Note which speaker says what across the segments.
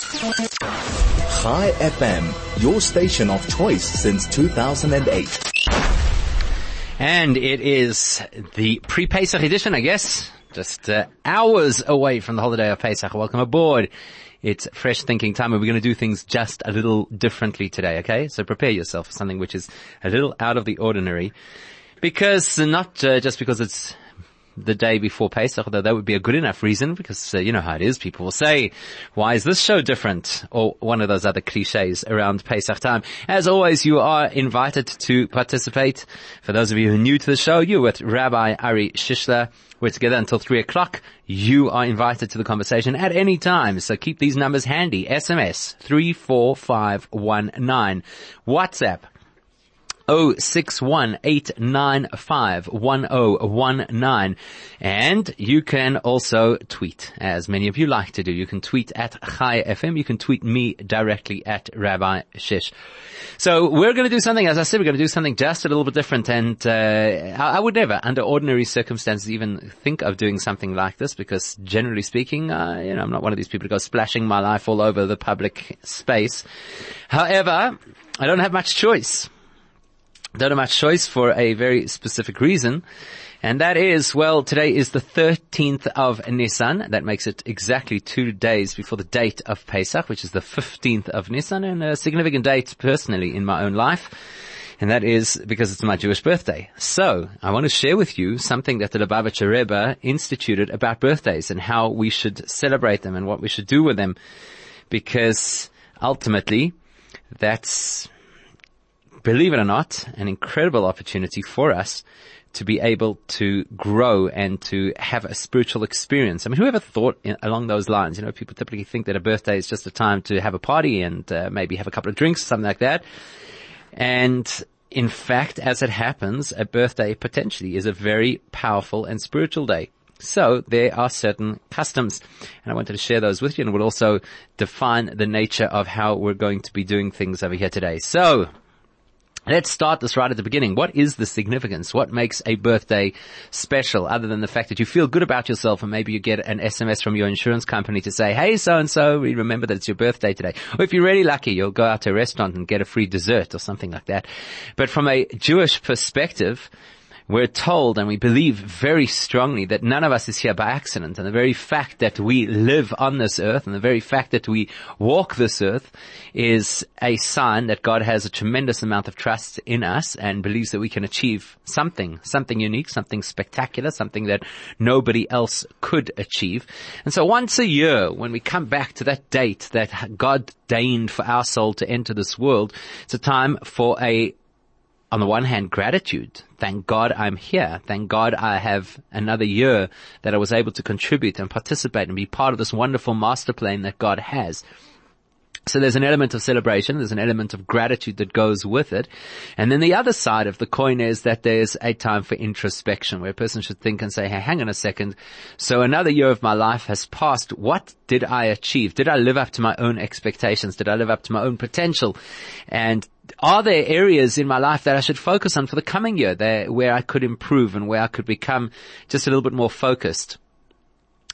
Speaker 1: Chai FM, your station of choice since 2008.
Speaker 2: And it is the pre-Pesach edition, I guess. Just uh, hours away from the holiday of Pesach. Welcome aboard. It's fresh thinking time and we're going to do things just a little differently today, okay? So prepare yourself for something which is a little out of the ordinary. Because, not uh, just because it's the day before Pesach, although that would be a good enough reason because uh, you know how it is. People will say, why is this show different? Or one of those other cliches around Pesach time. As always, you are invited to participate. For those of you who are new to the show, you're with Rabbi Ari Shishler. We're together until three o'clock. You are invited to the conversation at any time. So keep these numbers handy. SMS 34519. WhatsApp 0618951019. And you can also tweet, as many of you like to do. You can tweet at Chai FM. You can tweet me directly at Rabbi Shish. So we're going to do something, as I said, we're going to do something just a little bit different. And uh, I, would never, under ordinary circumstances, even think of doing something like this because generally speaking, uh, you know, I'm not one of these people who go splashing my life all over the public space. However, I don't have much choice much choice for a very specific reason. And that is, well, today is the 13th of Nisan. That makes it exactly two days before the date of Pesach, which is the 15th of Nisan and a significant date personally in my own life. And that is because it's my Jewish birthday. So I want to share with you something that the Lubavitcher Rebbe instituted about birthdays and how we should celebrate them and what we should do with them. Because ultimately, that's believe it or not, an incredible opportunity for us to be able to grow and to have a spiritual experience. I mean, whoever thought in, along those lines? You know, people typically think that a birthday is just a time to have a party and uh, maybe have a couple of drinks, or something like that. And in fact, as it happens, a birthday potentially is a very powerful and spiritual day. So there are certain customs and I wanted to share those with you and will also define the nature of how we're going to be doing things over here today. So Let's start this right at the beginning. What is the significance? What makes a birthday special other than the fact that you feel good about yourself and maybe you get an SMS from your insurance company to say, hey, so and so, we remember that it's your birthday today. Or if you're really lucky, you'll go out to a restaurant and get a free dessert or something like that. But from a Jewish perspective, we're told and we believe very strongly that none of us is here by accident. And the very fact that we live on this earth and the very fact that we walk this earth is a sign that God has a tremendous amount of trust in us and believes that we can achieve something, something unique, something spectacular, something that nobody else could achieve. And so once a year, when we come back to that date that God deigned for our soul to enter this world, it's a time for a on the one hand, gratitude. Thank God I'm here. Thank God I have another year that I was able to contribute and participate and be part of this wonderful master plan that God has. So there's an element of celebration, there's an element of gratitude that goes with it. And then the other side of the coin is that there's a time for introspection where a person should think and say, hey, hang on a second. So another year of my life has passed. What did I achieve? Did I live up to my own expectations? Did I live up to my own potential? And are there areas in my life that I should focus on for the coming year there, where I could improve and where I could become just a little bit more focused?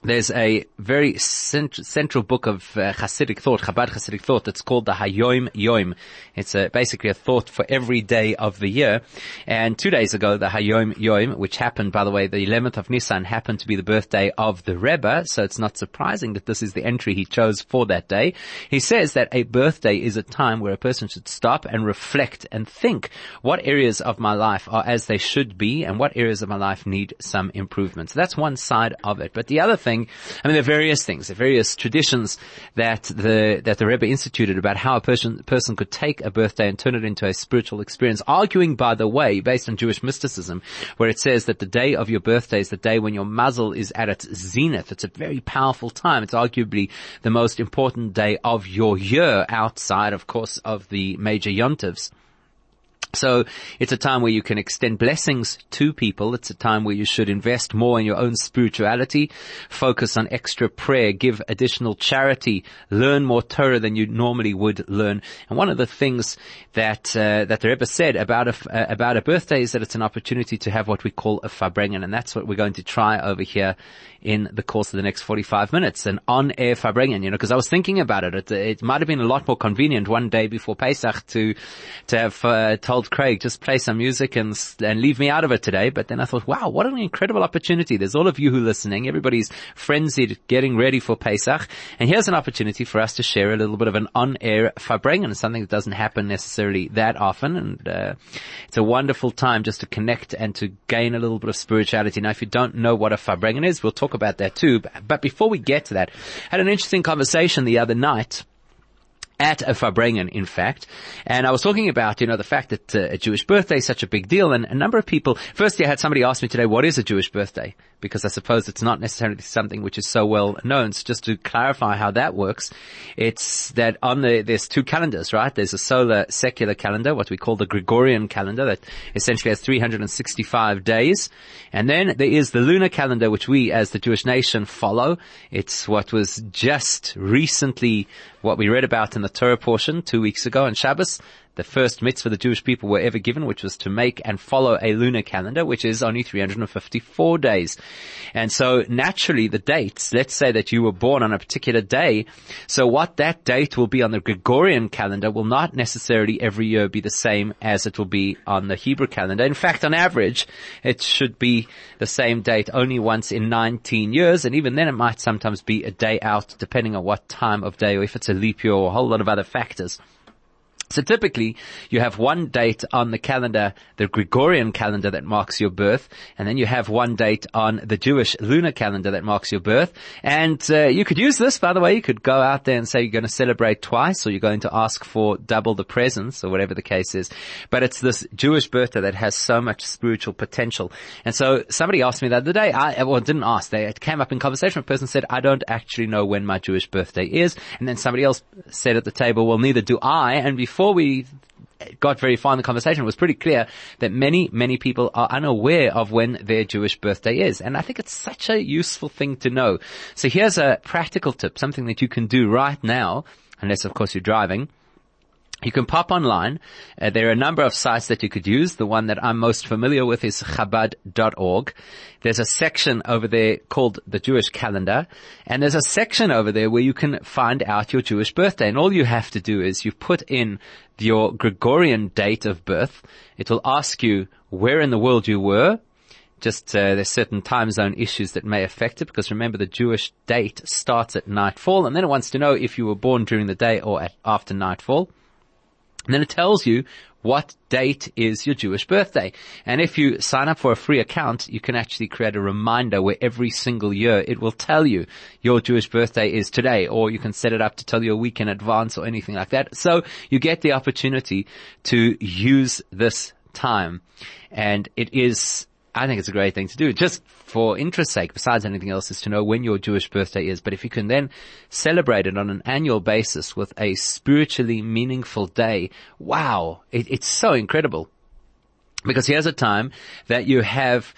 Speaker 2: There's a very cent- central book of uh, Hasidic thought, Chabad Hasidic thought, that's called the Hayom Yom. It's a, basically a thought for every day of the year. And two days ago, the Hayom Yom, which happened, by the way, the 11th of Nisan, happened to be the birthday of the Rebbe, so it's not surprising that this is the entry he chose for that day. He says that a birthday is a time where a person should stop and reflect and think what areas of my life are as they should be and what areas of my life need some improvement. So that's one side of it. But the other thing I mean, there are various things, there are various traditions that the, that the Rebbe instituted about how a person, person could take a birthday and turn it into a spiritual experience, arguing, by the way, based on Jewish mysticism, where it says that the day of your birthday is the day when your mazel is at its zenith. It's a very powerful time. It's arguably the most important day of your year outside, of course, of the major yontivs. So it's a time where you can extend blessings to people. It's a time where you should invest more in your own spirituality, focus on extra prayer, give additional charity, learn more Torah than you normally would learn. And one of the things that uh, that the Rebbe said about a uh, about a birthday is that it's an opportunity to have what we call a farbrengen, and that's what we're going to try over here in the course of the next 45 minutes. An on-air Farbrengen, you know, because I was thinking about it. it. It might have been a lot more convenient one day before Pesach to, to have uh, told Craig, just play some music and, and leave me out of it today. But then I thought, wow, what an incredible opportunity. There's all of you who are listening. Everybody's frenzied getting ready for Pesach. And here's an opportunity for us to share a little bit of an on-air Farbrengen, something that doesn't happen necessarily that often. And, uh, it's a wonderful time just to connect and to gain a little bit of spirituality. Now, if you don't know what a Farbrengen is, we'll talk about that too. But before we get to that, I had an interesting conversation the other night at a Farbrengen, in fact. And I was talking about, you know, the fact that uh, a Jewish birthday is such a big deal. And a number of people, firstly, I had somebody ask me today, what is a Jewish birthday? Because I suppose it's not necessarily something which is so well known. So just to clarify how that works, it's that on the, there's two calendars, right? There's a solar secular calendar, what we call the Gregorian calendar that essentially has 365 days. And then there is the lunar calendar, which we as the Jewish nation follow. It's what was just recently what we read about in the Torah portion two weeks ago on Shabbos, the first mitzvah the Jewish people were ever given, which was to make and follow a lunar calendar, which is only 354 days. And so naturally the dates, let's say that you were born on a particular day, so what that date will be on the Gregorian calendar will not necessarily every year be the same as it will be on the Hebrew calendar. In fact, on average, it should be the same date only once in 19 years, and even then it might sometimes be a day out depending on what time of day or if it's a leap year or a whole lot of other factors. So typically, you have one date on the calendar, the Gregorian calendar that marks your birth, and then you have one date on the Jewish lunar calendar that marks your birth. And uh, you could use this, by the way. You could go out there and say you're going to celebrate twice, or you're going to ask for double the presents, or whatever the case is. But it's this Jewish birthday that has so much spiritual potential. And so somebody asked me the other day, I well didn't ask. They it came up in conversation. A person said, "I don't actually know when my Jewish birthday is," and then somebody else said at the table, "Well, neither do I." And before before we got very far in the conversation, it was pretty clear that many, many people are unaware of when their Jewish birthday is. And I think it's such a useful thing to know. So here's a practical tip, something that you can do right now, unless of course you're driving. You can pop online. Uh, there are a number of sites that you could use. The one that I'm most familiar with is Chabad.org. There's a section over there called the Jewish calendar. And there's a section over there where you can find out your Jewish birthday. And all you have to do is you put in your Gregorian date of birth. It will ask you where in the world you were. Just uh, there's certain time zone issues that may affect it because remember the Jewish date starts at nightfall and then it wants to know if you were born during the day or at, after nightfall. And then it tells you what date is your Jewish birthday. And if you sign up for a free account, you can actually create a reminder where every single year it will tell you your Jewish birthday is today, or you can set it up to tell you a week in advance or anything like that. So you get the opportunity to use this time. And it is I think it's a great thing to do, just for interest's sake, besides anything else, is to know when your Jewish birthday is. But if you can then celebrate it on an annual basis with a spiritually meaningful day, wow, it, it's so incredible. Because here's a time that you have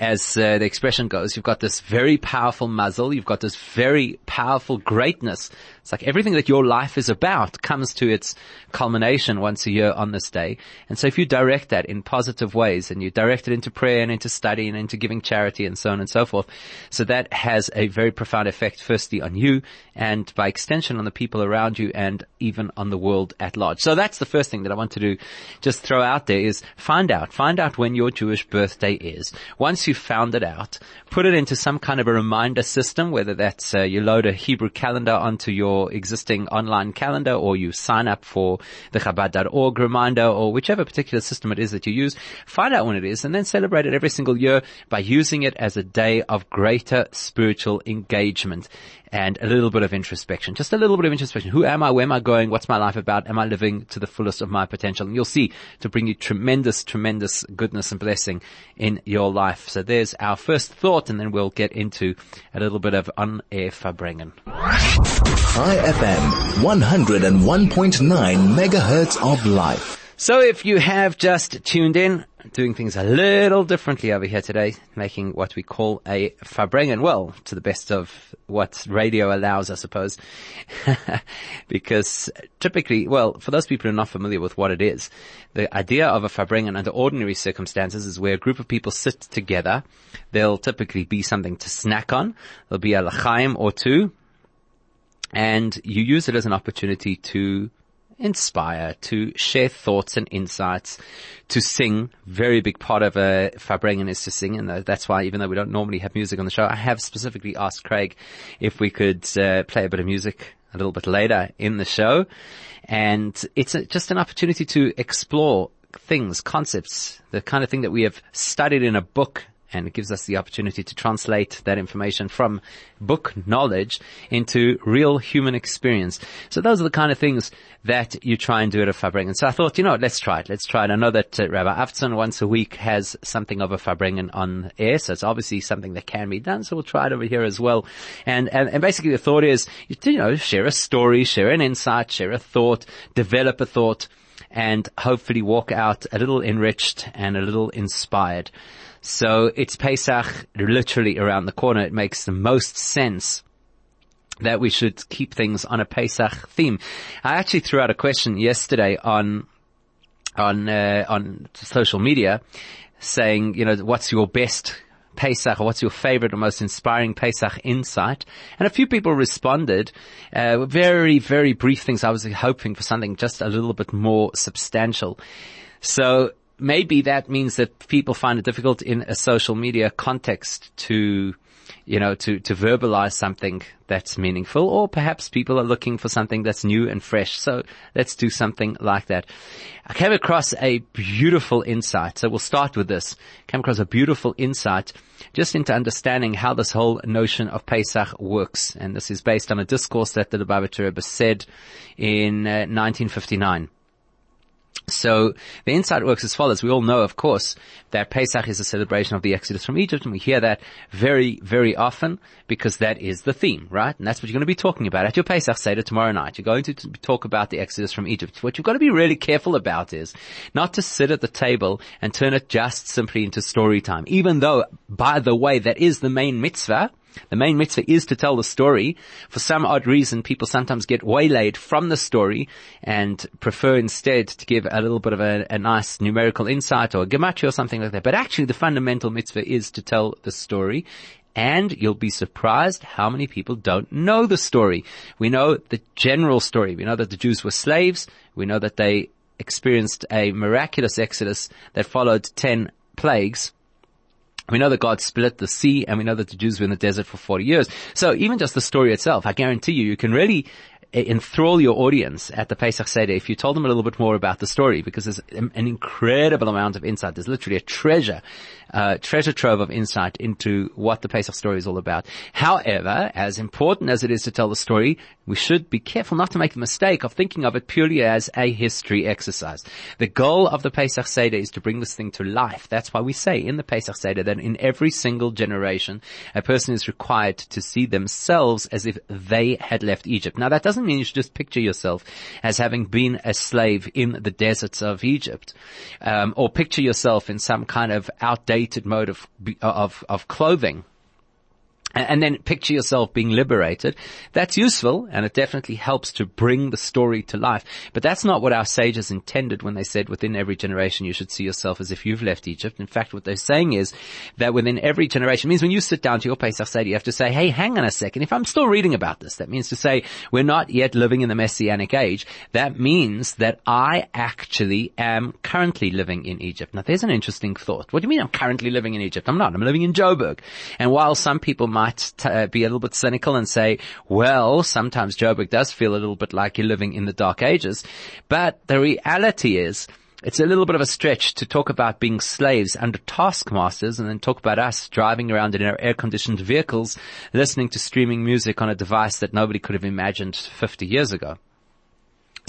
Speaker 2: as uh, the expression goes, you've got this very powerful mazel. you've got this very powerful greatness it's like everything that your life is about comes to its culmination once a year on this day. And so if you direct that in positive ways and you direct it into prayer and into study and into giving charity and so on and so forth, so that has a very profound effect firstly on you and by extension on the people around you and even on the world at large. So that's the first thing that I want to do, just throw out there is find out, find out when your Jewish birthday is. Once you've found it out, put it into some kind of a reminder system, whether that's uh, you load a Hebrew calendar onto your your existing online calendar or you sign up for the Chabad.org reminder or whichever particular system it is that you use, find out when it is and then celebrate it every single year by using it as a day of greater spiritual engagement and a little bit of introspection. Just a little bit of introspection. Who am I? Where am I going? What's my life about? Am I living to the fullest of my potential? And you'll see to bring you tremendous, tremendous goodness and blessing in your life. So there's our first thought and then we'll get into a little bit of on-air Farbrengen.
Speaker 1: Chai FM, 101.9 megahertz of life.
Speaker 2: So if you have just tuned in, doing things a little differently over here today, making what we call a Farbrengen. Well, to the best of what radio allows, I suppose. because typically, well, for those people who are not familiar with what it is, the idea of a Farbrengen under ordinary circumstances is where a group of people sit together. There'll typically be something to snack on. There'll be a lachaim or two. And you use it as an opportunity to inspire, to share thoughts and insights, to sing. Very big part of uh, a Farbrengen is to sing, and uh, that's why even though we don't normally have music on the show, I have specifically asked Craig if we could uh, play a bit of music a little bit later in the show. And it's a, just an opportunity to explore things, concepts, the kind of thing that we have studied in a book and it gives us the opportunity to translate that information from book knowledge into real human experience. So those are the kind of things that you try and do at a Farbrengen. So I thought, you know, let's try it. Let's try it. I know that uh, Rabbi Avtzon once a week has something of a Farbrengen on air, so it's obviously something that can be done. So we'll try it over here as well. And, and, and basically the thought is, you know, share a story, share an insight, share a thought, develop a thought, and hopefully walk out a little enriched and a little inspired. So it's Pesach literally around the corner. It makes the most sense that we should keep things on a Pesach theme. I actually threw out a question yesterday on on uh, on social media saying, you know, what's your best Pesach or what's your favorite or most inspiring Pesach insight? And a few people responded, uh, very, very brief things. I was hoping for something just a little bit more substantial. So maybe that means that people find it difficult in a social media context to, you know, to, to verbalize something that's meaningful, or perhaps people are looking for something that's new and fresh. So let's do something like that. I came across a beautiful insight. So we'll start with this. came across a beautiful insight just into understanding how this whole notion of Pesach works. And this is based on a discourse that the Lubavitcher Rebbe said in uh, 1959. So the insight works as follows. We all know, of course, that Pesach is a celebration of the Exodus from Egypt, and we hear that very, very often because that is the theme, right? And that's what you're going to be talking about at your Pesach Seder tomorrow night. You're going to talk about the Exodus from Egypt. What you've got to be really careful about is not to sit at the table and turn it just simply into story time, even though, by the way, that is the main mitzvah the main mitzvah is to tell the story. For some odd reason, people sometimes get waylaid from the story and prefer instead to give a little bit of a, a nice numerical insight or a gematria or something like that. But actually the fundamental mitzvah is to tell the story. And you'll be surprised how many people don't know the story. We know the general story. We know that the Jews were slaves. We know that they experienced a miraculous exodus that followed 10 plagues we know that God split the sea and we know that the Jews were in the desert for 40 years. So even just the story itself, I guarantee you, you can really enthrall your audience at the Pesach Seder if you told them a little bit more about the story because there's an incredible amount of insight. There's literally a treasure, uh, treasure trove of insight into what the Pesach story is all about. However, as important as it is to tell the story, we should be careful not to make the mistake of thinking of it purely as a history exercise. The goal of the Pesach Seder is to bring this thing to life. That's why we say in the Pesach Seder that in every single generation, a person is required to see themselves as if they had left Egypt. Now that doesn't doesn't mean you should just picture yourself as having been a slave in the deserts of Egypt, um, or picture yourself in some kind of outdated mode of of of clothing and then picture yourself being liberated. That's useful and it definitely helps to bring the story to life. But that's not what our sages intended when they said within every generation you should see yourself as if you've left Egypt. In fact, what they're saying is that within every generation means when you sit down to your Pesach Seder, you have to say, hey, hang on a second. If I'm still reading about this, that means to say we're not yet living in the Messianic age. That means that I actually am currently living in Egypt. Now there's an interesting thought. What do you mean I'm currently living in Egypt? I'm not. I'm living in Joburg. And while some people might might t- uh, be a little bit cynical and say, well, sometimes Joburg does feel a little bit like you're living in the dark ages. But the reality is, it's a little bit of a stretch to talk about being slaves under taskmasters and then talk about us driving around in our air conditioned vehicles, listening to streaming music on a device that nobody could have imagined 50 years ago.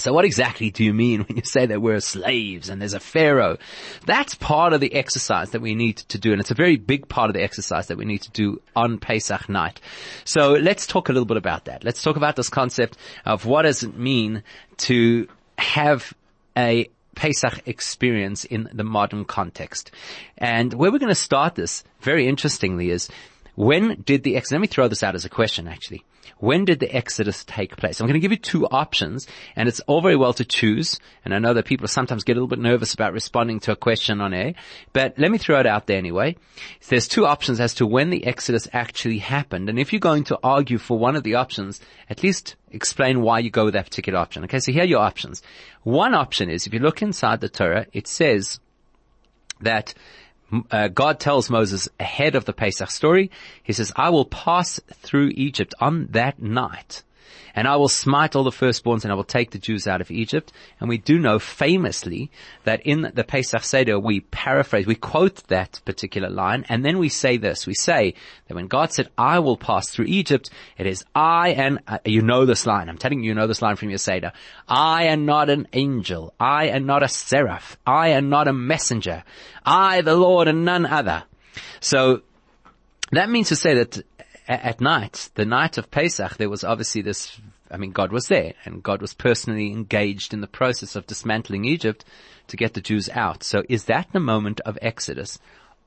Speaker 2: So what exactly do you mean when you say that we're slaves and there's a pharaoh? That's part of the exercise that we need to do, and it's a very big part of the exercise that we need to do on Pesach night. So let's talk a little bit about that. Let's talk about this concept of what does it mean to have a Pesach experience in the modern context. And where we're going to start this, very interestingly, is when did the Exodus, let me throw this out as a question actually. When did the Exodus take place? I'm going to give you two options and it's all very well to choose. And I know that people sometimes get a little bit nervous about responding to a question on air, but let me throw it out there anyway. There's two options as to when the Exodus actually happened. And if you're going to argue for one of the options, at least explain why you go with that particular option. Okay. So here are your options. One option is if you look inside the Torah, it says that uh, God tells Moses ahead of the Pesach story, he says, I will pass through Egypt on that night and I will smite all the firstborns and I will take the Jews out of Egypt. And we do know famously that in the Pesach Seder we paraphrase, we quote that particular line and then we say this, we say that when God said, I will pass through Egypt, it is I and, uh, you know this line, I'm telling you, you know this line from your Seder. I am not an angel. I am not a seraph. I am not a messenger. I, the Lord and none other. So that means to say that at night, the night of Pesach, there was obviously this, I mean, God was there and God was personally engaged in the process of dismantling Egypt to get the Jews out. So is that the moment of Exodus?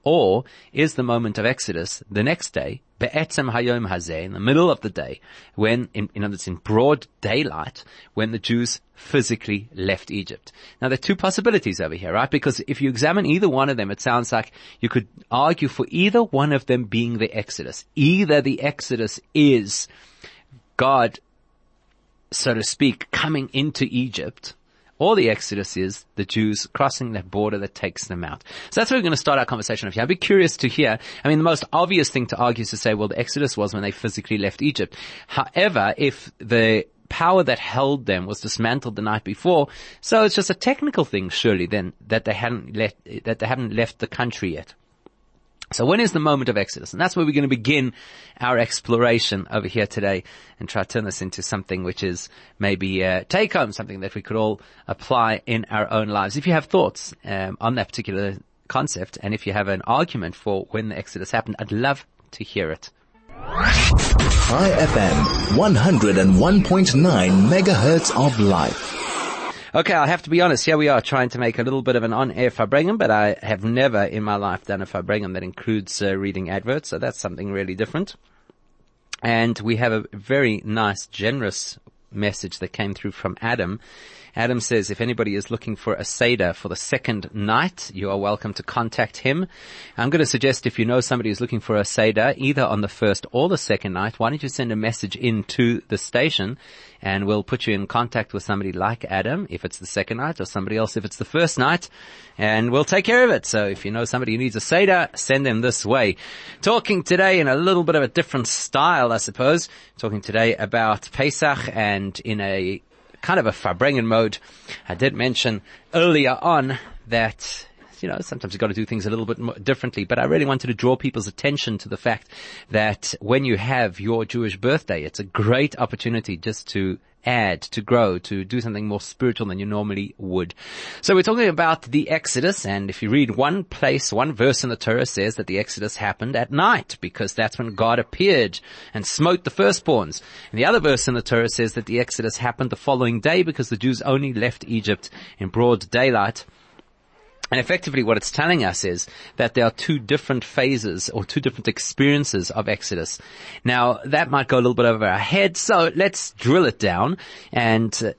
Speaker 2: Or is the moment of Exodus the next day, Be'etzem Hayom Hazeh, in the middle of the day, when, in, in words, in broad daylight, when the Jews physically left Egypt. Now there are two possibilities over here, right? Because if you examine either one of them, it sounds like you could argue for either one of them being the Exodus. Either the Exodus is God, so to speak, coming into Egypt, or the Exodus is the Jews crossing that border that takes them out. So that's where we're going to start our conversation here. I'd be curious to hear. I mean, the most obvious thing to argue is to say, well, the Exodus was when they physically left Egypt. However, if the power that held them was dismantled the night before, so it's just a technical thing, surely, then that they hadn't left that they haven't left the country yet. So when is the moment of Exodus? And that's where we're going to begin our exploration over here today and try to turn this into something which is maybe uh, take home, something that we could all apply in our own lives. If you have thoughts um, on that particular concept and if you have an argument for when the Exodus happened, I'd love to hear it.
Speaker 1: Chai FM, 101.9 megahertz of life.
Speaker 2: Okay, I have to be honest. Here we are trying to make a little bit of an on-air Farbrengen, but I have never in my life done a Farbrengen that includes uh, reading adverts, so that's something really different. And we have a very nice, generous message that came through from Adam. Adam says if anybody is looking for a Seder for the second night, you are welcome to contact him. I'm going to suggest if you know somebody who's looking for a Seder, either on the first or the second night, why don't you send a message in to the station and we'll put you in contact with somebody like Adam if it's the second night or somebody else if it's the first night and we'll take care of it. So if you know somebody who needs a Seder, send them this way. Talking today in a little bit of a different style, I suppose. Talking today about Pesach and in a kind of a Farbrengen mode. I did mention earlier on that you know, sometimes you've got to do things a little bit differently, but I really wanted to draw people's attention to the fact that when you have your Jewish birthday, it's a great opportunity just to add, to grow, to do something more spiritual than you normally would. So we're talking about the Exodus, and if you read one place, one verse in the Torah says that the Exodus happened at night, because that's when God appeared and smote the firstborns. And the other verse in the Torah says that the Exodus happened the following day because the Jews only left Egypt in broad daylight. And effectively what it's telling us is that there are two different phases or two different experiences of Exodus. Now that might go a little bit over our head, so let's drill it down. And uh,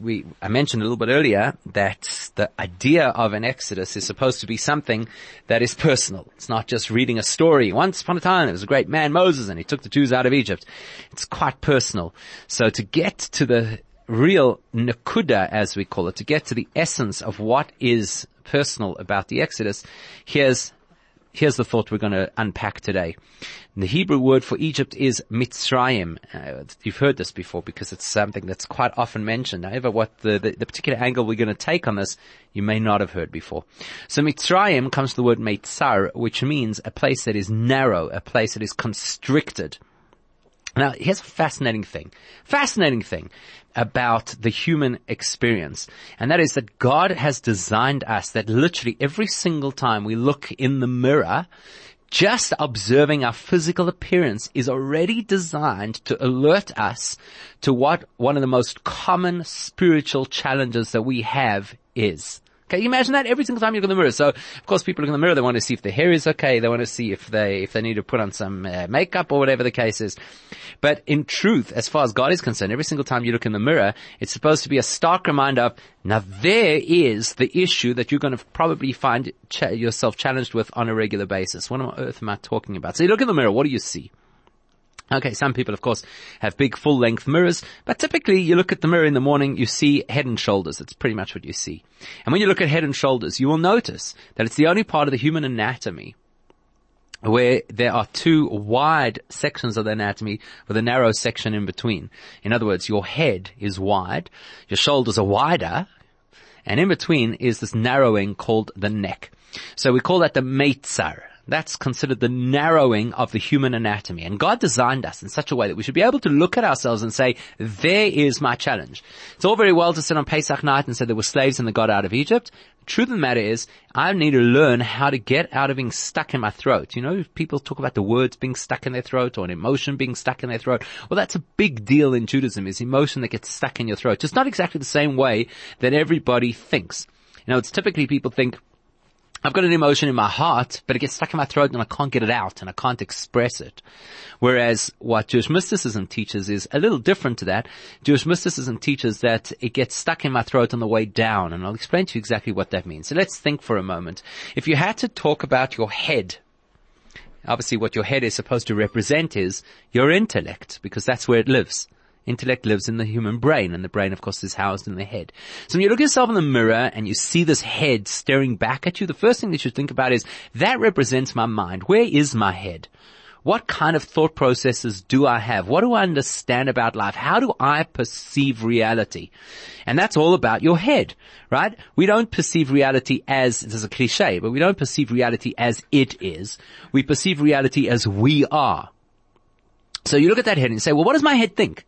Speaker 2: we, I mentioned a little bit earlier that the idea of an Exodus is supposed to be something that is personal. It's not just reading a story. Once upon a time there was a great man, Moses, and he took the Jews out of Egypt. It's quite personal. So to get to the real nakuda, as we call it, to get to the essence of what is personal about the Exodus, here's here's the thought we're going to unpack today. The Hebrew word for Egypt is Mitzrayim. Uh, you've heard this before because it's something that's quite often mentioned. However, what the, the, the particular angle we're going to take on this, you may not have heard before. So Mitzrayim comes from the word Meitzar, which means a place that is narrow, a place that is constricted. Now, here's a fascinating thing. Fascinating thing about the human experience. And that is that God has designed us that literally every single time we look in the mirror, just observing our physical appearance is already designed to alert us to what one of the most common spiritual challenges that we have is. Okay, you imagine that every single time you look in the mirror. So, of course, people look in the mirror, they want to see if their hair is okay, they want to see if they, if they need to put on some uh, makeup or whatever the case is. But in truth, as far as God is concerned, every single time you look in the mirror, it's supposed to be a stark reminder of, now there is the issue that you're going to probably find ch- yourself challenged with on a regular basis. What on earth am I talking about? So you look in the mirror, what do you see? Okay, some people of course have big full length mirrors, but typically you look at the mirror in the morning, you see head and shoulders. That's pretty much what you see. And when you look at head and shoulders, you will notice that it's the only part of the human anatomy where there are two wide sections of the anatomy with a narrow section in between. In other words, your head is wide, your shoulders are wider, and in between is this narrowing called the neck. So we call that the meitzar. That's considered the narrowing of the human anatomy. And God designed us in such a way that we should be able to look at ourselves and say, there is my challenge. It's all very well to sit on Pesach night and say there were slaves and they got out of Egypt. The truth of the matter is, I need to learn how to get out of being stuck in my throat. You know, people talk about the words being stuck in their throat or an emotion being stuck in their throat. Well, that's a big deal in Judaism is emotion that gets stuck in your throat. It's not exactly the same way that everybody thinks. You know, it's typically people think, I've got an emotion in my heart, but it gets stuck in my throat and I can't get it out and I can't express it. Whereas what Jewish mysticism teaches is a little different to that. Jewish mysticism teaches that it gets stuck in my throat on the way down and I'll explain to you exactly what that means. So let's think for a moment. If you had to talk about your head, obviously what your head is supposed to represent is your intellect because that's where it lives. Intellect lives in the human brain, and the brain, of course, is housed in the head. So when you look at yourself in the mirror and you see this head staring back at you, the first thing that you should think about is, that represents my mind. Where is my head? What kind of thought processes do I have? What do I understand about life? How do I perceive reality? And that's all about your head, right? We don't perceive reality as, this is a cliche, but we don't perceive reality as it is. We perceive reality as we are. So you look at that head and say, well, what does my head think?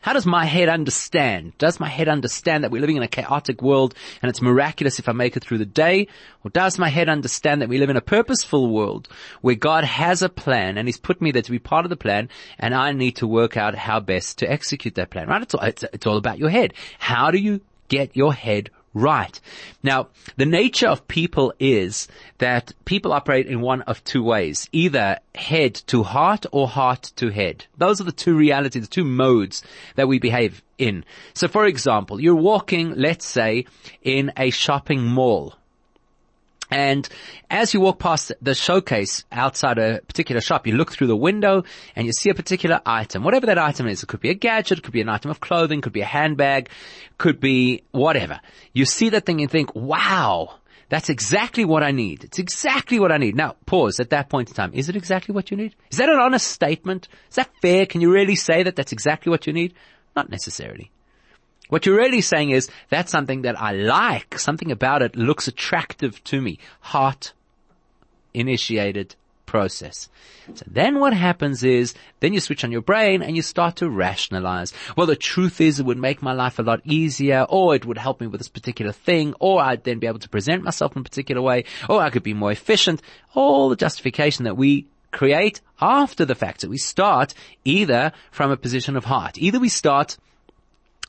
Speaker 2: How does my head understand? Does my head understand that we're living in a chaotic world and it's miraculous if I make it through the day? Or does my head understand that we live in a purposeful world where God has a plan and He's put me there to be part of the plan and I need to work out how best to execute that plan, right? It's all, it's, it's all about your head. How do you get your head right. Now, the nature of people is that people operate in one of two ways, either head to heart or heart to head. Those are the two realities, the two modes that we behave in. So for example, you're walking, let's say, in a shopping mall and as you walk past the showcase outside a particular shop, you look through the window and you see a particular item, whatever that item is. It could be a gadget, it could be an item of clothing, could be a handbag, could be whatever. You see that thing and think, wow, that's exactly what I need. It's exactly what I need. Now, pause at that point in time. Is it exactly what you need? Is that an honest statement? Is that fair? Can you really say that that's exactly what you need? Not necessarily. What you're really saying is that's something that I like. Something about it looks attractive to me. Heart initiated process. So then what happens is, then you switch on your brain and you start to rationalize. Well, the truth is it would make my life a lot easier, or it would help me with this particular thing, or I'd then be able to present myself in a particular way, or I could be more efficient. All the justification that we create after the fact. So we start either from a position of heart. Either we start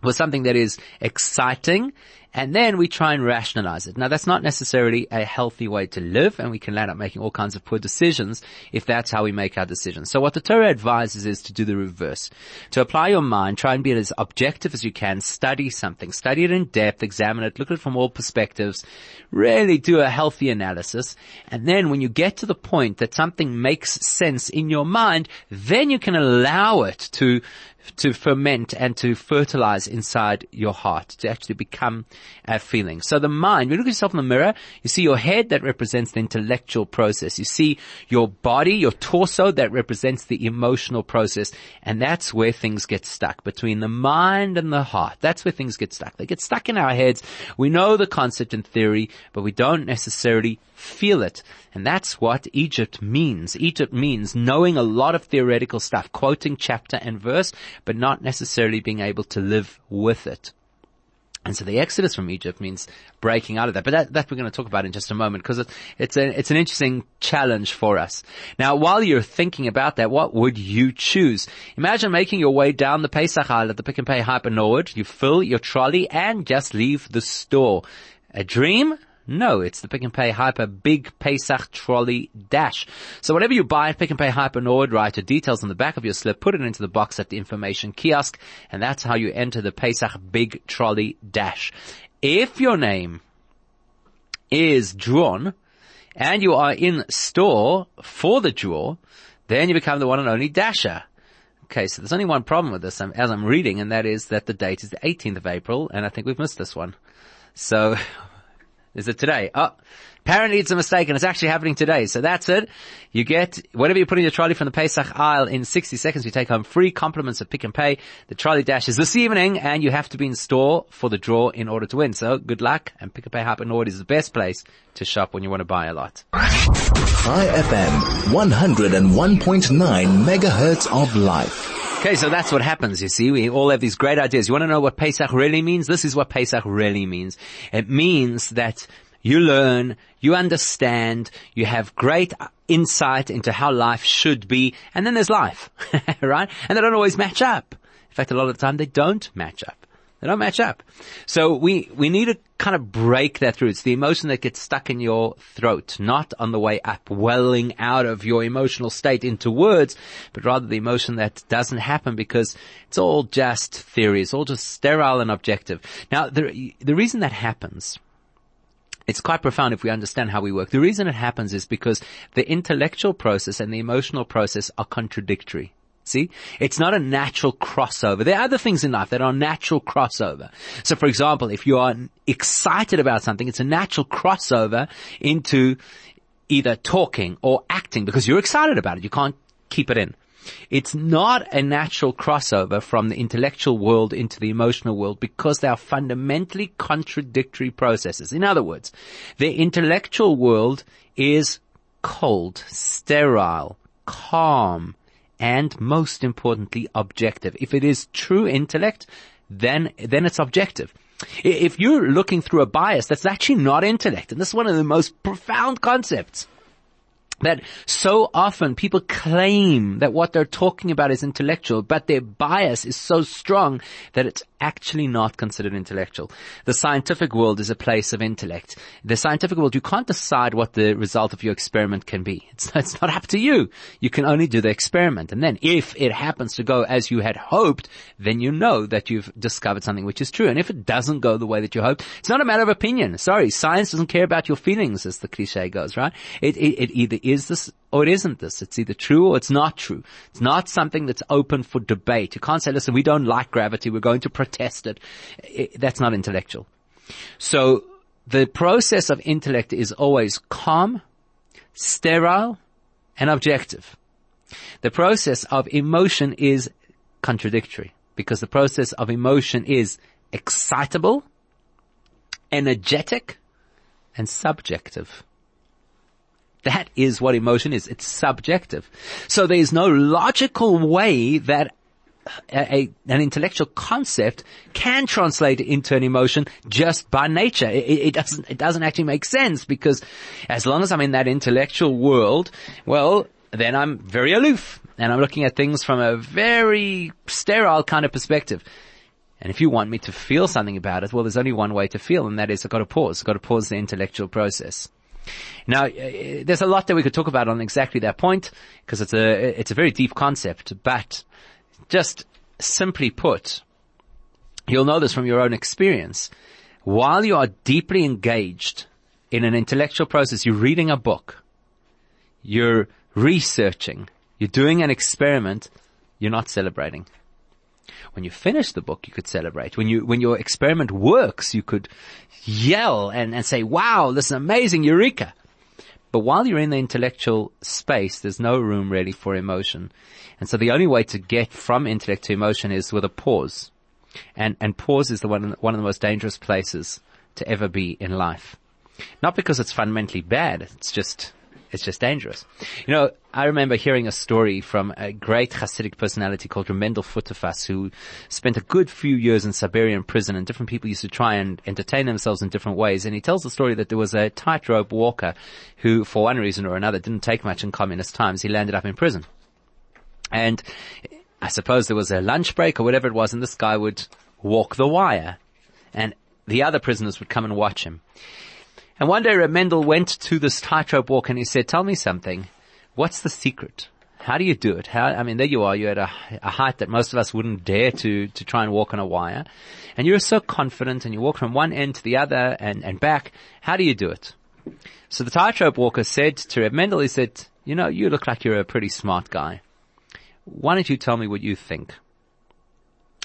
Speaker 2: with something that is exciting and then we try and rationalize it. Now that's not necessarily a healthy way to live and we can end up making all kinds of poor decisions if that's how we make our decisions. So what the Torah advises is to do the reverse. To apply your mind, try and be as objective as you can, study something, study it in depth, examine it, look at it from all perspectives, really do a healthy analysis. And then when you get to the point that something makes sense in your mind, then you can allow it to to ferment and to fertilize inside your heart, to actually become a feeling. So the mind, when you look at yourself in the mirror, you see your head that represents the intellectual process. You see your body, your torso that represents the emotional process. And that's where things get stuck between the mind and the heart. That's where things get stuck. They get stuck in our heads. We know the concept in theory, but we don't necessarily feel it. And that's what Egypt means. Egypt means knowing a lot of theoretical stuff, quoting chapter and verse, but not necessarily being able to live with it. And so the exodus from Egypt means breaking out of that. But that, that we're going to talk about in just a moment because it, it's a, it's an interesting challenge for us. Now, while you're thinking about that, what would you choose? Imagine making your way down the Pesach aisle at the Pick and Pay Hyper. You fill your trolley and just leave the store. A dream? No, it's the Pick and Pay Hyper Big Pesach Trolley Dash. So whatever you buy at Pick and Pay Hyper Nord, write your details on the back of your slip, put it into the box at the information kiosk, and that's how you enter the Pesach Big Trolley Dash. If your name is drawn, and you are in store for the draw, then you become the one and only dasher. Okay, so there's only one problem with this um, as I'm reading, and that is that the date is the 18th of April, and I think we've missed this one. So, is it today? Oh, apparently it's a mistake, and it's actually happening today. So that's it. You get whatever you put in your trolley from the Pesach aisle in 60 seconds. You take home free compliments of Pick and Pay. The trolley dash is this evening, and you have to be in store for the draw in order to win. So good luck, and Pick and Pay Hyper Nord is the best place to shop when you want to buy a lot.
Speaker 1: Chai FM, 101.9 megahertz of life.
Speaker 2: Okay, so that's what happens, you see. We all have these great ideas. You want to know what Pesach really means? This is what Pesach really means. It means that you learn, you understand, you have great insight into how life should be, and then there's life, right? And they don't always match up. In fact, a lot of the time they don't match up. They don't match up. So we, we need to kind of break that through. It's the emotion that gets stuck in your throat, not on the way up, welling out of your emotional state into words, but rather the emotion that doesn't happen because it's all just theory. It's all just sterile and objective. Now, the, the reason that happens it's quite profound if we understand how we work. The reason it happens is because the intellectual process and the emotional process are contradictory. See? It's not a natural crossover. There are other things in life that are natural crossover. So for example, if you are excited about something, it's a natural crossover into either talking or acting because you're excited about it. You can't keep it in. It's not a natural crossover from the intellectual world into the emotional world because they are fundamentally contradictory processes. In other words, the intellectual world is cold, sterile, calm, and most importantly, objective. If it is true intellect, then, then it's objective. If you're looking through a bias, that's actually not intellect. And this is one of the most profound concepts that so often people claim that what they're talking about is intellectual, but their bias is so strong that it's actually not considered intellectual. The scientific world is a place of intellect. The scientific world, you can't decide what the result of your experiment can be. It's, it's not up to you. You can only do the experiment. And then if it happens to go as you had hoped, then you know that you've discovered something which is true. And if it doesn't go the way that you hoped, it's not a matter of opinion. Sorry, science doesn't care about your feelings as the cliche goes, right? It, it, it either is this or it isn't this. It's either true or it's not true. It's not something that's open for debate. You can't say, listen, we don't like gravity. We're going to protest it. it that's not intellectual. So the process of intellect is always calm, sterile, and objective. The process of emotion is contradictory because the process of emotion is excitable, energetic, and subjective. That is what emotion is. It's subjective. So there is no logical way that a, a, an intellectual concept can translate into an emotion just by nature. It, it, doesn't, it doesn't actually make sense because as long as I'm in that intellectual world, well, then I'm very aloof and I'm looking at things from a very sterile kind of perspective. And if you want me to feel something about it, well, there's only one way to feel, and that is I've got to pause. I've got to pause the intellectual process. Now, uh, there's a lot that we could talk about on exactly that point because it's a it's a very deep concept. But just simply put, you'll know this from your own experience. While you are deeply engaged in an intellectual process, you're reading a book, you're researching, you're doing an experiment, you're not celebrating. When you finish the book, you could celebrate. When you, when your experiment works, you could yell and, and say, wow, this is amazing, eureka. But while you're in the intellectual space, there's no room really for emotion. And so the only way to get from intellect to emotion is with a pause. And, and pause is the one, one of the most dangerous places to ever be in life. Not because it's fundamentally bad, it's just it's just dangerous. You know, I remember hearing a story from a great Hasidic personality called Mendel Futerfas who spent a good few years in Siberian prison and different people used to try and entertain themselves in different ways. And he tells the story that there was a tightrope walker who, for one reason or another, didn't take much in communist times. He landed up in prison. And I suppose there was a lunch break or whatever it was and this guy would walk the wire and the other prisoners would come and watch him. And one day Reb Mendel went to this tightrope walk and he said, tell me something. What's the secret? How do you do it? How, I mean, there you are. You're at a, a height that most of us wouldn't dare to, to try and walk on a wire. And you're so confident and you walk from one end to the other and, and back. How do you do it? So the tightrope walker said to Reb Mendel, he said, you know, you look like you're a pretty smart guy. Why don't you tell me what you think?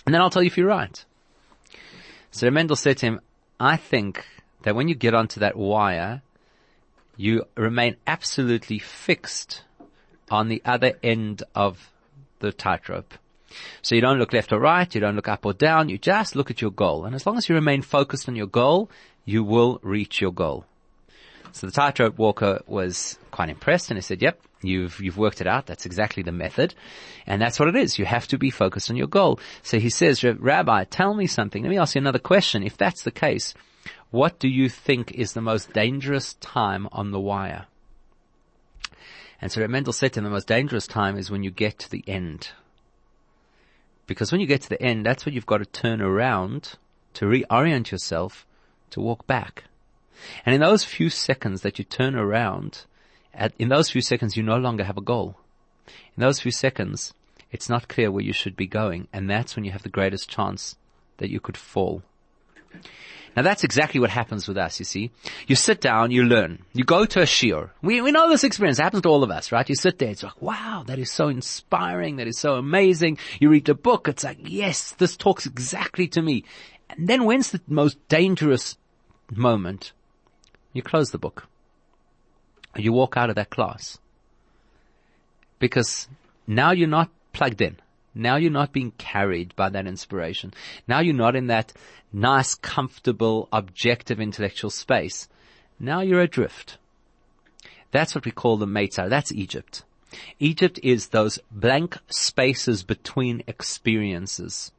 Speaker 2: And then I'll tell you if you're right. So Reb Mendel said to him, I think that when you get onto that wire, you remain absolutely fixed on the other end of the tightrope. So you don't look left or right, you don't look up or down, you just look at your goal. And as long as you remain focused on your goal, you will reach your goal. So the tightrope walker was quite impressed and he said, yep, you've, you've worked it out. That's exactly the method. And that's what it is. You have to be focused on your goal. So he says, Rabbi, tell me something. Let me ask you another question. If that's the case, what do you think is the most dangerous time on the wire? And so Mendel said to him, the most dangerous time is when you get to the end. Because when you get to the end, that's when you've got to turn around to reorient yourself to walk back. And in those few seconds that you turn around, at, in those few seconds you no longer have a goal. In those few seconds, it's not clear where you should be going, and that's when you have the greatest chance that you could fall. Now that's exactly what happens with us, you see. You sit down, you learn. You go to a shiur. We, we know this experience. It happens to all of us, right? You sit there, it's like, wow, that is so inspiring. That is so amazing. You read the book, it's like, yes, this talks exactly to me. And then when's the most dangerous moment? You close the book. You walk out of that class. Because now you're not plugged in. Now you're not being carried by that inspiration. Now you're not in that nice, comfortable, objective intellectual space. Now you're adrift. That's what we call the Meitzar. That's Egypt. Egypt is those blank spaces between experiences.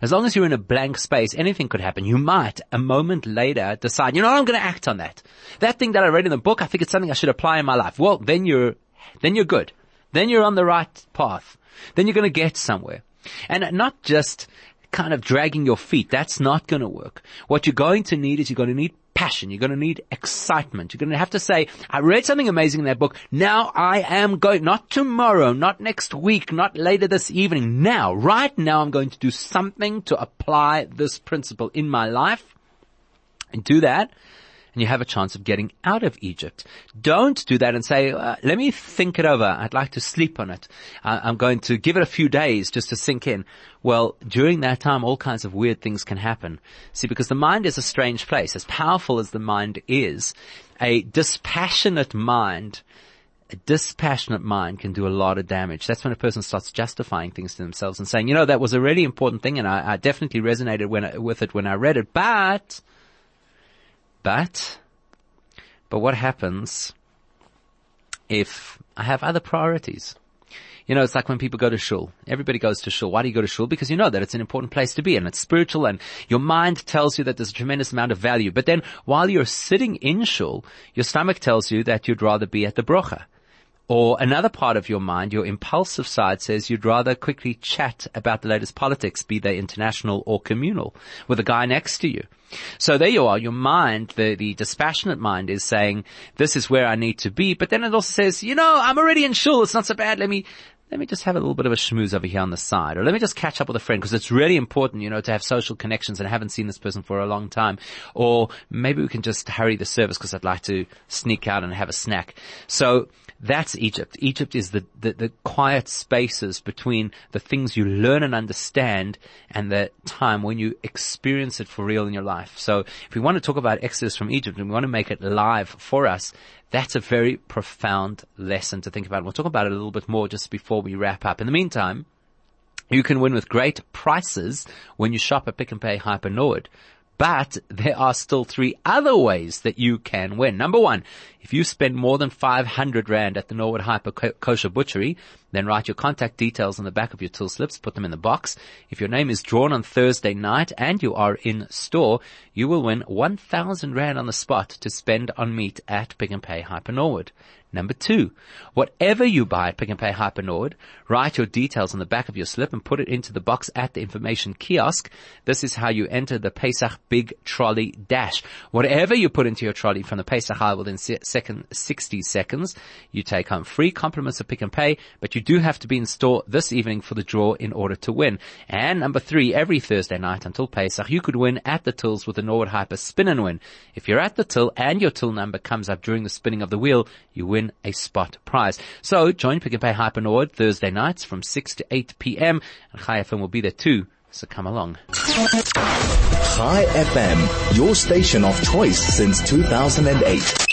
Speaker 2: As long as you're in a blank space, anything could happen. You might, a moment later, decide, you know, I'm going to act on that. That thing that I read in the book, I think it's something I should apply in my life. Well, then you're, then you're good. Then you're on the right path. Then you're going to get somewhere. And not just kind of dragging your feet. That's not going to work. What you're going to need is you're going to need passion. You're going to need excitement. You're going to have to say, I read something amazing in that book. Now I am going, not tomorrow, not next week, not later this evening. Now, right now I'm going to do something to apply this principle in my life and do that and you have a chance of getting out of Egypt. Don't do that and say, uh, let me think it over. I'd like to sleep on it. Uh, I'm going to give it a few days just to sink in. Well, during that time, all kinds of weird things can happen. See, because the mind is a strange place. As powerful as the mind is, a dispassionate mind a dispassionate mind can do a lot of damage. That's when a person starts justifying things to themselves and saying, you know, that was a really important thing and I, I definitely resonated when, with it when I read it, but but, but what happens if I have other priorities? You know, it's like when people go to shul. Everybody goes to shul. Why do you go to shul? Because you know that it's an important place to be and it's spiritual and your mind tells you that there's a tremendous amount of value. But then while you're sitting in shul, your stomach tells you that you'd rather be at the brocha. Or another part of your mind, your impulsive side says you'd rather quickly chat about the latest politics, be they international or communal, with a guy next to you. So there you are. Your mind, the, the dispassionate mind is saying, this is where I need to be. But then it also says, you know, I'm already in shul. It's not so bad. Let me, let me just have a little bit of a schmooze over here on the side, or let me just catch up with a friend because it's really important, you know, to have social connections and I haven't seen this person for a long time. Or maybe we can just hurry the service because I'd like to sneak out and have a snack. So that's Egypt. Egypt is the, the, the, quiet spaces between the things you learn and understand and the time when you experience it for real in your life. So if we want to talk about Exodus from Egypt and we want to make it live for us, that's a very profound lesson to think about. We'll talk about it a little bit more just before we wrap up. In the meantime, you can win with great prices when you shop at Pick and Pay Hyper Nord. But there are still three other ways that you can win. Number one, if you spend more than 500 Rand at the Norwood Hyper Kosher Butchery, then write your contact details on the back of your till slips, put them in the box. If your name is drawn on Thursday night and you are in store, you will win 1000 Rand on the spot to spend on meat at Pick and Pay Hyper Norwood. Number two, whatever you buy at Pick and Pay Hypernord, write your details on the back of your slip and put it into the box at the information kiosk. This is how you enter the Pesach Big Trolley Dash. Whatever you put into your trolley from the Pesach High within second 60 seconds, you take home free compliments of Pick and Pay, but you do have to be in store this evening for the draw in order to win. And number three, every Thursday night until Pesach, you could win at the tills with the Norwood Hyper Spin and Win. If you're at the till and your till number comes up during the spinning of the wheel, you win a spot prize. So join Pick and Pay Hyper Nord Thursday nights from 6 to 8 p.m. and Chai FM will be there too. So come along.
Speaker 1: Chai FM, your station of choice since 2008.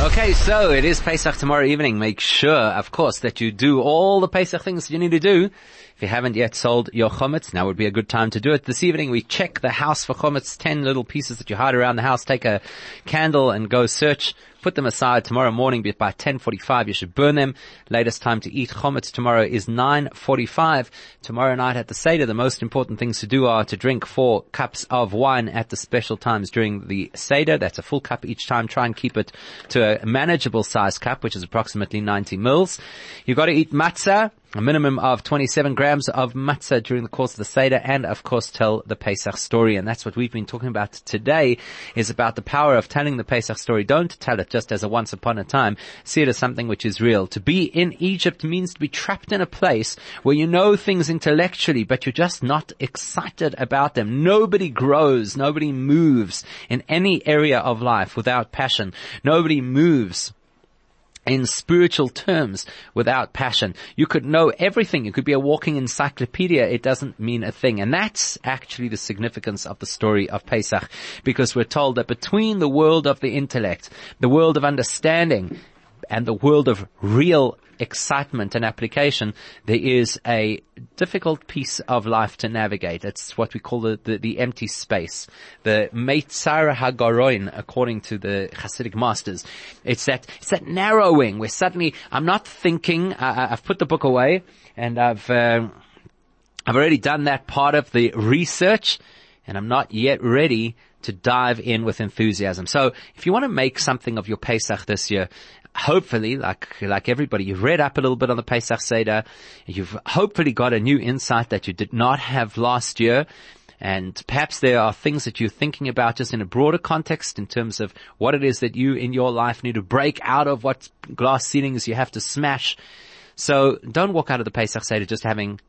Speaker 2: Okay, so it is Pesach tomorrow evening. Make sure, of course, that you do all the Pesach things you need to do. If you haven't yet sold your chometz, now would be a good time to do it. This evening we check the house for chometz, 10 little pieces that you hide around the house. Take a candle and go search. Put them aside tomorrow morning but by 10.45 you should burn them. Latest time to eat chometz tomorrow is 9.45 tomorrow night at the seder the most important things to do are to drink four cups of wine at the special times during the seder. That's a full cup each time. Try and keep it to a manageable size cup which is approximately 90 mils. You've got to eat matzah a minimum of 27 grams of matzah during the course of the Seder and of course tell the Pesach story. And that's what we've been talking about today is about the power of telling the Pesach story. Don't tell it just as a once upon a time. See it as something which is real. To be in Egypt means to be trapped in a place where you know things intellectually, but you're just not excited about them. Nobody grows. Nobody moves in any area of life without passion. Nobody moves in spiritual terms without passion. You could know everything. You could be a walking encyclopedia. It doesn't mean a thing. And that's actually the significance of the story of Pesach because we're told that between the world of the intellect, the world of understanding, and the world of real excitement and application, there is a difficult piece of life to navigate. It's what we call the, the, the empty space. The Meitzar Hagaroin, according to the Hasidic masters. It's that, it's that narrowing where suddenly I'm not thinking, I, have put the book away and I've, uh, I've already done that part of the research and I'm not yet ready to dive in with enthusiasm. So if you want to make something of your Pesach this year, hopefully, like, like everybody, you've read up a little bit on the Pesach Seder. You've hopefully got a new insight that you did not have last year. And perhaps there are things that you're thinking about just in a broader context in terms of what it is that you in your life need to break out of, what glass ceilings you have to smash. So don't walk out of the Pesach Seder just having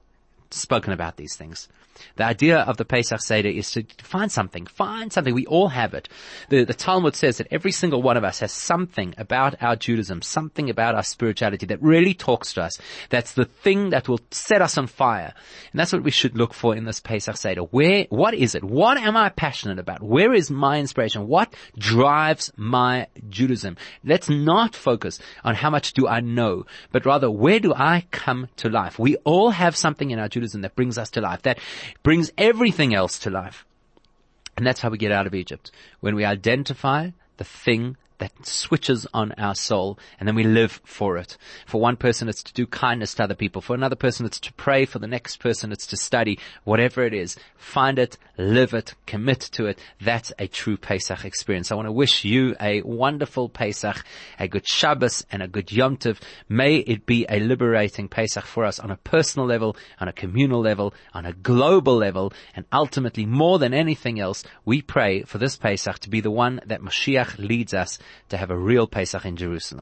Speaker 2: spoken about these things. The idea of the Pesach Seder is to find something, find something. We all have it. The, the Talmud says that every single one of us has something about our Judaism, something about our spirituality that really talks to us. That's the thing that will set us on fire. And that's what we should look for in this Pesach Seder. Where, what is it? What am I passionate about? Where is my inspiration? What drives my Judaism? Let's not focus on how much do I know, but rather where do I come to life? We all have something in our Judaism that brings us to life, that brings everything else to life. And that's how we get out of Egypt. When we identify the thing that switches on our soul and then we live for it. For one person it's to do kindness to other people. For another person it's to pray. For the next person it's to study. Whatever it is, find it, live it, commit to it. That's a true Pesach experience. I want to wish you a wonderful Pesach, a good Shabbos and a good Yom Tov. May it be a liberating Pesach for us on a personal level, on a communal level, on a global level, and ultimately more than anything else, we pray for this Pesach to be the one that Mashiach leads us to have a real Pesach in Jerusalem.